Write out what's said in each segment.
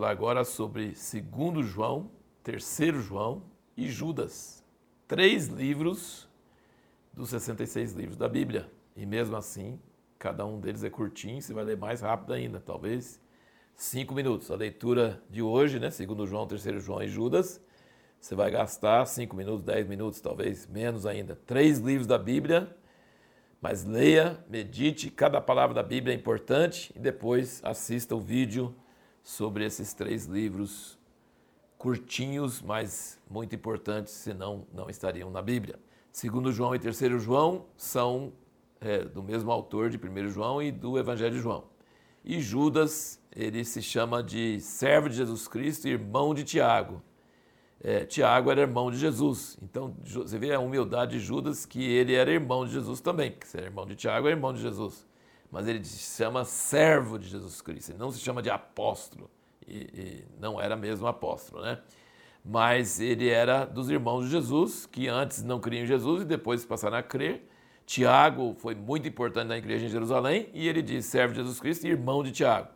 falar agora sobre 2 João, 3 João e Judas. Três livros dos 66 livros da Bíblia. E mesmo assim, cada um deles é curtinho, você vai ler mais rápido ainda, talvez cinco minutos. A leitura de hoje, né, segundo João, 3 João e Judas, você vai gastar cinco minutos, dez minutos, talvez menos ainda. Três livros da Bíblia, mas leia, medite, cada palavra da Bíblia é importante e depois assista o vídeo sobre esses três livros curtinhos, mas muito importantes, senão não estariam na Bíblia. Segundo João e terceiro João são é, do mesmo autor de 1 João e do Evangelho de João. E Judas, ele se chama de servo de Jesus Cristo e irmão de Tiago. É, Tiago era irmão de Jesus. Então, você vê a humildade de Judas, que ele era irmão de Jesus também, porque se é irmão de Tiago, é irmão de Jesus. Mas ele se chama servo de Jesus Cristo, ele não se chama de apóstolo. E, e não era mesmo apóstolo, né? Mas ele era dos irmãos de Jesus, que antes não criam em Jesus e depois passaram a crer. Tiago foi muito importante na igreja em Jerusalém e ele diz servo de Jesus Cristo e irmão de Tiago.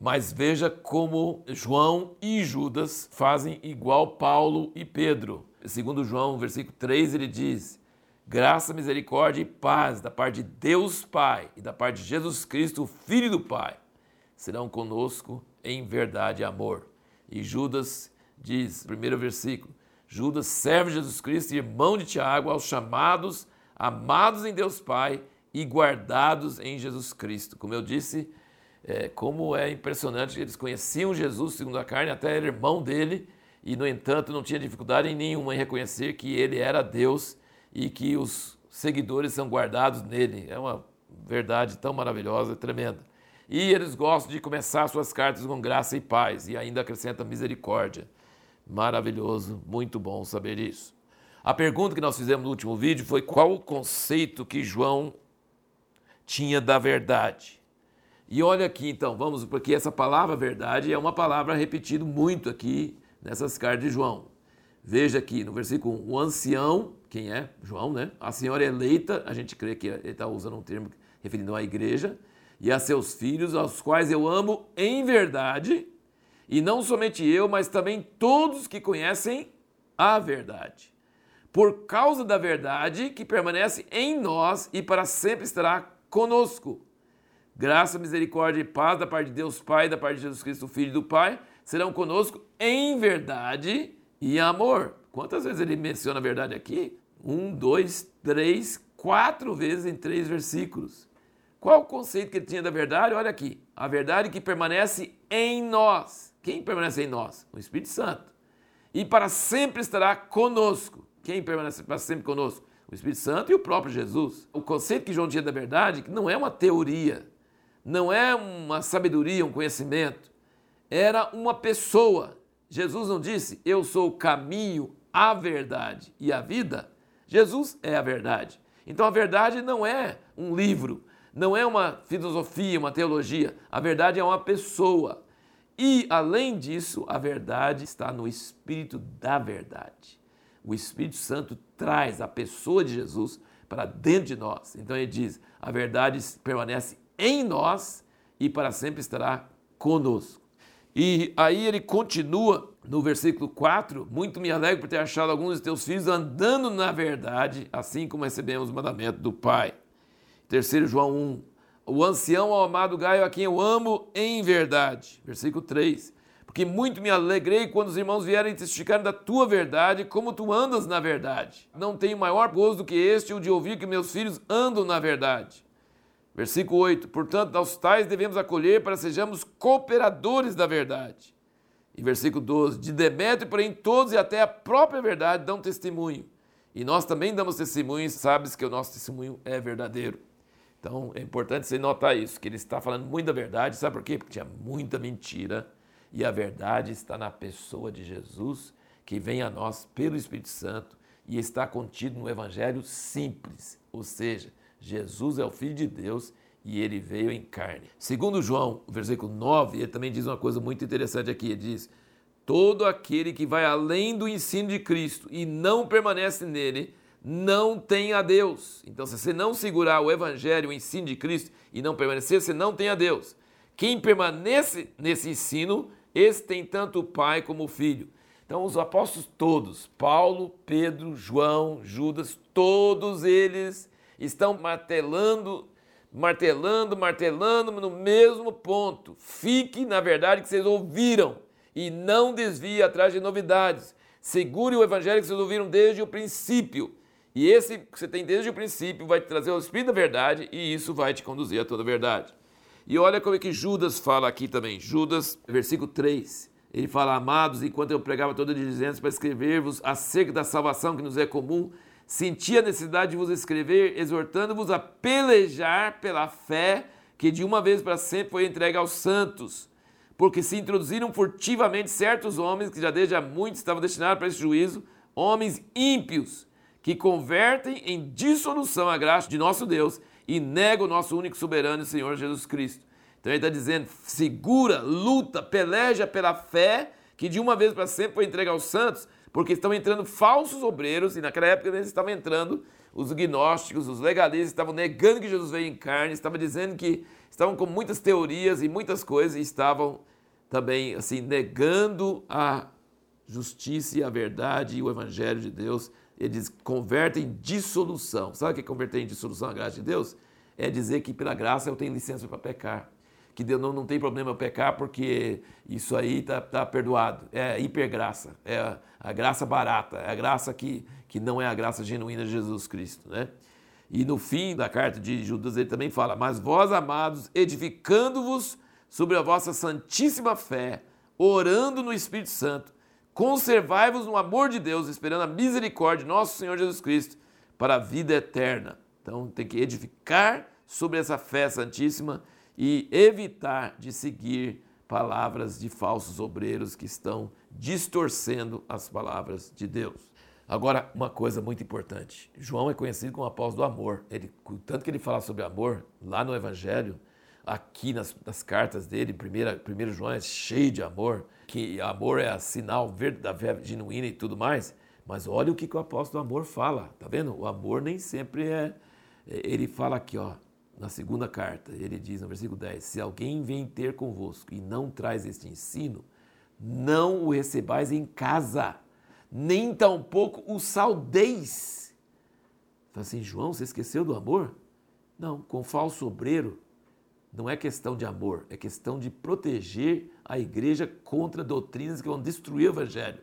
Mas veja como João e Judas fazem igual Paulo e Pedro. Segundo João, versículo 3, ele diz: Graça, misericórdia e paz da parte de Deus Pai e da parte de Jesus Cristo, Filho do Pai, serão conosco em verdade e amor. E Judas diz, primeiro versículo, Judas serve Jesus Cristo, irmão de Tiago, aos chamados amados em Deus Pai e guardados em Jesus Cristo. Como eu disse, é, como é impressionante que eles conheciam Jesus segundo a carne, até era irmão dele, e no entanto não tinha dificuldade nenhuma em reconhecer que ele era Deus e que os seguidores são guardados nele. É uma verdade tão maravilhosa, tremenda. E eles gostam de começar suas cartas com graça e paz, e ainda acrescenta misericórdia. Maravilhoso, muito bom saber isso. A pergunta que nós fizemos no último vídeo foi qual o conceito que João tinha da verdade. E olha aqui então, vamos, porque essa palavra verdade é uma palavra repetida muito aqui nessas cartas de João. Veja aqui no versículo 1, o ancião, quem é? João, né? A senhora eleita, a gente crê que ele está usando um termo referindo à igreja, e a seus filhos, aos quais eu amo em verdade, e não somente eu, mas também todos que conhecem a verdade por causa da verdade que permanece em nós e para sempre estará conosco. Graça, misericórdia e paz da parte de Deus Pai, da parte de Jesus Cristo, Filho do Pai, serão conosco em verdade e amor. Quantas vezes ele menciona a verdade aqui? Um, dois, três, quatro vezes em três versículos. Qual o conceito que ele tinha da verdade? Olha aqui. A verdade que permanece em nós. Quem permanece em nós? O Espírito Santo. E para sempre estará conosco. Quem permanece para sempre conosco? O Espírito Santo e o próprio Jesus. O conceito que João tinha da verdade não é uma teoria, não é uma sabedoria, um conhecimento. Era uma pessoa. Jesus não disse, eu sou o caminho, a verdade e a vida. Jesus é a verdade. Então a verdade não é um livro, não é uma filosofia, uma teologia. A verdade é uma pessoa. E, além disso, a verdade está no espírito da verdade o Espírito Santo traz a pessoa de Jesus para dentro de nós. Então ele diz: a verdade permanece em nós e para sempre estará conosco. E aí ele continua no versículo 4: Muito me alegro por ter achado alguns de teus filhos andando na verdade, assim como recebemos o mandamento do Pai. Terceiro João 1. O ancião ao amado Gaio, a quem eu amo em verdade. Versículo 3 porque muito me alegrei quando os irmãos vierem testificar da tua verdade, como tu andas na verdade. Não tenho maior gozo do que este, o de ouvir que meus filhos andam na verdade. Versículo 8: Portanto, aos tais devemos acolher para sejamos cooperadores da verdade. E versículo 12: De Demétrio, porém, todos e até a própria verdade dão testemunho. E nós também damos testemunho, e sabes que o nosso testemunho é verdadeiro. Então é importante você notar isso, que ele está falando muito da verdade, sabe por quê? Porque tinha muita mentira e a verdade está na pessoa de Jesus, que vem a nós pelo Espírito Santo e está contido no Evangelho simples, ou seja, Jesus é o Filho de Deus e ele veio em carne. Segundo João, versículo 9, ele também diz uma coisa muito interessante aqui, ele diz, todo aquele que vai além do ensino de Cristo e não permanece nele, não tem a Deus. Então, se você não segurar o Evangelho, o ensino de Cristo e não permanecer, você não tem a Deus. Quem permanece nesse ensino Esse tem tanto o Pai como o Filho. Então, os apóstolos todos, Paulo, Pedro, João, Judas, todos eles estão martelando, martelando, martelando no mesmo ponto. Fique na verdade que vocês ouviram e não desvie atrás de novidades. Segure o evangelho que vocês ouviram desde o princípio. E esse que você tem desde o princípio vai te trazer o Espírito da verdade e isso vai te conduzir a toda a verdade. E olha como é que Judas fala aqui também. Judas, versículo 3. Ele fala, amados, enquanto eu pregava toda a diligência para escrever-vos acerca da salvação que nos é comum, senti a necessidade de vos escrever, exortando-vos a pelejar pela fé que de uma vez para sempre foi entregue aos santos. Porque se introduziram furtivamente certos homens que já desde há muito estavam destinados para esse juízo, homens ímpios, que convertem em dissolução a graça de nosso Deus e negam o nosso único soberano Senhor Jesus Cristo. Então ele está dizendo: segura, luta, peleja pela fé que de uma vez para sempre foi entregue aos santos, porque estão entrando falsos obreiros, e naquela época eles estavam entrando os gnósticos, os legalistas, estavam negando que Jesus veio em carne, estavam dizendo que estavam com muitas teorias e muitas coisas, e estavam também assim negando a justiça e a verdade e o evangelho de Deus eles convertem em dissolução. Sabe o que é converter em dissolução a graça de Deus? É dizer que pela graça eu tenho licença para pecar. Que Deus não, não tem problema pecar porque isso aí está tá perdoado. É hipergraça, é a, a, graça barata, é a graça que, que não é a graça genuína de Jesus Cristo. Né? E no fim da carta de Judas ele também fala: Mas vós, amados, edificando-vos sobre a vossa santíssima fé, orando no Espírito Santo, Conservai-vos no amor de Deus, esperando a misericórdia de nosso Senhor Jesus Cristo para a vida eterna. Então tem que edificar sobre essa fé santíssima e evitar de seguir palavras de falsos obreiros que estão distorcendo as palavras de Deus. Agora, uma coisa muito importante: João é conhecido como apóstolo do amor. Ele, tanto que ele fala sobre amor lá no Evangelho, aqui nas, nas cartas dele, primeira, primeiro João é cheio de amor, que amor é sinal da fé genuína e tudo mais, mas olha o que, que o apóstolo do amor fala, tá vendo? O amor nem sempre é, é. Ele fala aqui, ó, na segunda carta, ele diz no versículo 10: Se alguém vem ter convosco e não traz este ensino, não o recebais em casa, nem tampouco o saudeis. Fala assim, João, você esqueceu do amor? Não, com falso obreiro não é questão de amor, é questão de proteger a igreja contra doutrinas que vão destruir o evangelho.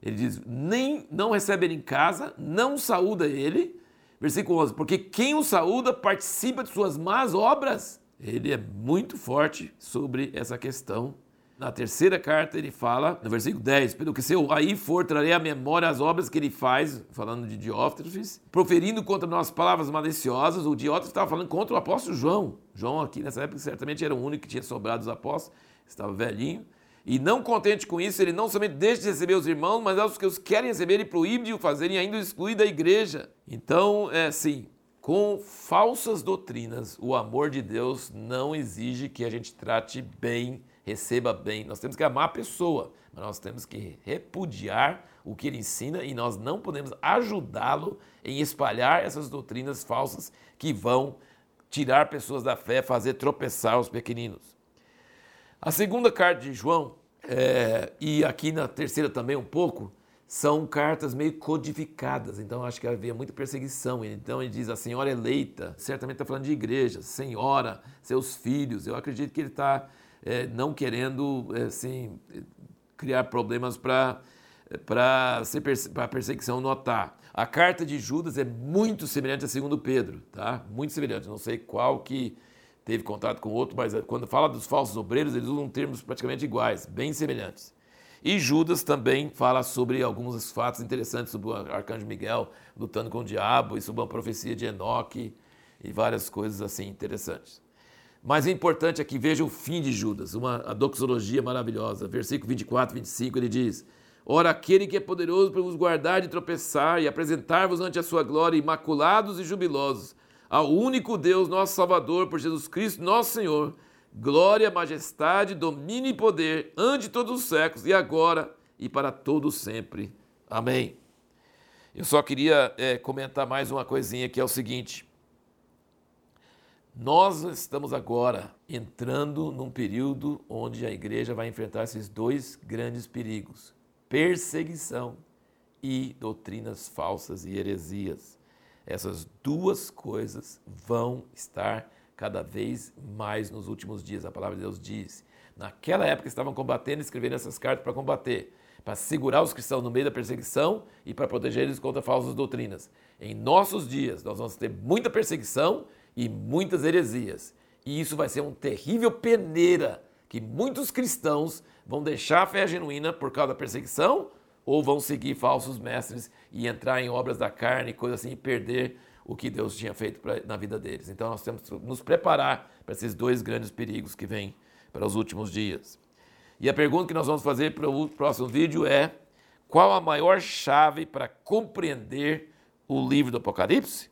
Ele diz: nem não recebe ele em casa, não saúda ele. Versículo 11: Porque quem o saúda participa de suas más obras. Ele é muito forte sobre essa questão na terceira carta ele fala, no versículo 10, pelo que se eu aí for, trarei à memória as obras que ele faz, falando de Diótrefes, proferindo contra nós palavras maliciosas. O Diótrefes estava falando contra o apóstolo João. João aqui nessa época certamente era o único que tinha sobrado os apóstolos, estava velhinho. E não contente com isso, ele não somente deixa de receber os irmãos, mas aos que os querem receber, ele proíbe de o fazerem, ainda exclui da igreja. Então, é assim, com falsas doutrinas, o amor de Deus não exige que a gente trate bem receba bem. Nós temos que amar a pessoa, mas nós temos que repudiar o que ele ensina e nós não podemos ajudá-lo em espalhar essas doutrinas falsas que vão tirar pessoas da fé, fazer tropeçar os pequeninos. A segunda carta de João, é, e aqui na terceira também um pouco, são cartas meio codificadas, então acho que havia muita perseguição. Então ele diz a senhora eleita, certamente está falando de igreja, senhora, seus filhos. Eu acredito que ele está é, não querendo é, assim, criar problemas para a perseguição notar. A carta de Judas é muito semelhante a segundo Pedro, tá? Muito semelhante. Não sei qual que teve contato com outro, mas é, quando fala dos falsos obreiros, eles usam termos praticamente iguais, bem semelhantes. E Judas também fala sobre alguns fatos interessantes sobre o arcanjo Miguel lutando com o diabo e sobre a profecia de Enoque e várias coisas assim interessantes. Mas o importante é que veja o fim de Judas, uma a doxologia maravilhosa. Versículo 24, 25, ele diz: Ora, aquele que é poderoso para vos guardar de tropeçar e apresentar-vos ante a sua glória, imaculados e jubilosos, ao único Deus, nosso Salvador, por Jesus Cristo, nosso Senhor, glória, majestade, domínio e poder, ante todos os séculos, e agora e para todos sempre. Amém. Eu só queria é, comentar mais uma coisinha que é o seguinte Nós estamos agora entrando num período onde a igreja vai enfrentar esses dois grandes perigos: perseguição e doutrinas falsas e heresias. Essas duas coisas vão estar cada vez mais nos últimos dias. A palavra de Deus diz. Naquela época estavam combatendo e escrevendo essas cartas para combater, para segurar os cristãos no meio da perseguição e para proteger eles contra falsas doutrinas. Em nossos dias, nós vamos ter muita perseguição e muitas heresias. E isso vai ser um terrível peneira que muitos cristãos vão deixar a fé genuína por causa da perseguição ou vão seguir falsos mestres e entrar em obras da carne, coisa assim, e perder o que Deus tinha feito pra, na vida deles. Então nós temos que nos preparar para esses dois grandes perigos que vêm para os últimos dias. E a pergunta que nós vamos fazer para o próximo vídeo é: qual a maior chave para compreender o livro do Apocalipse?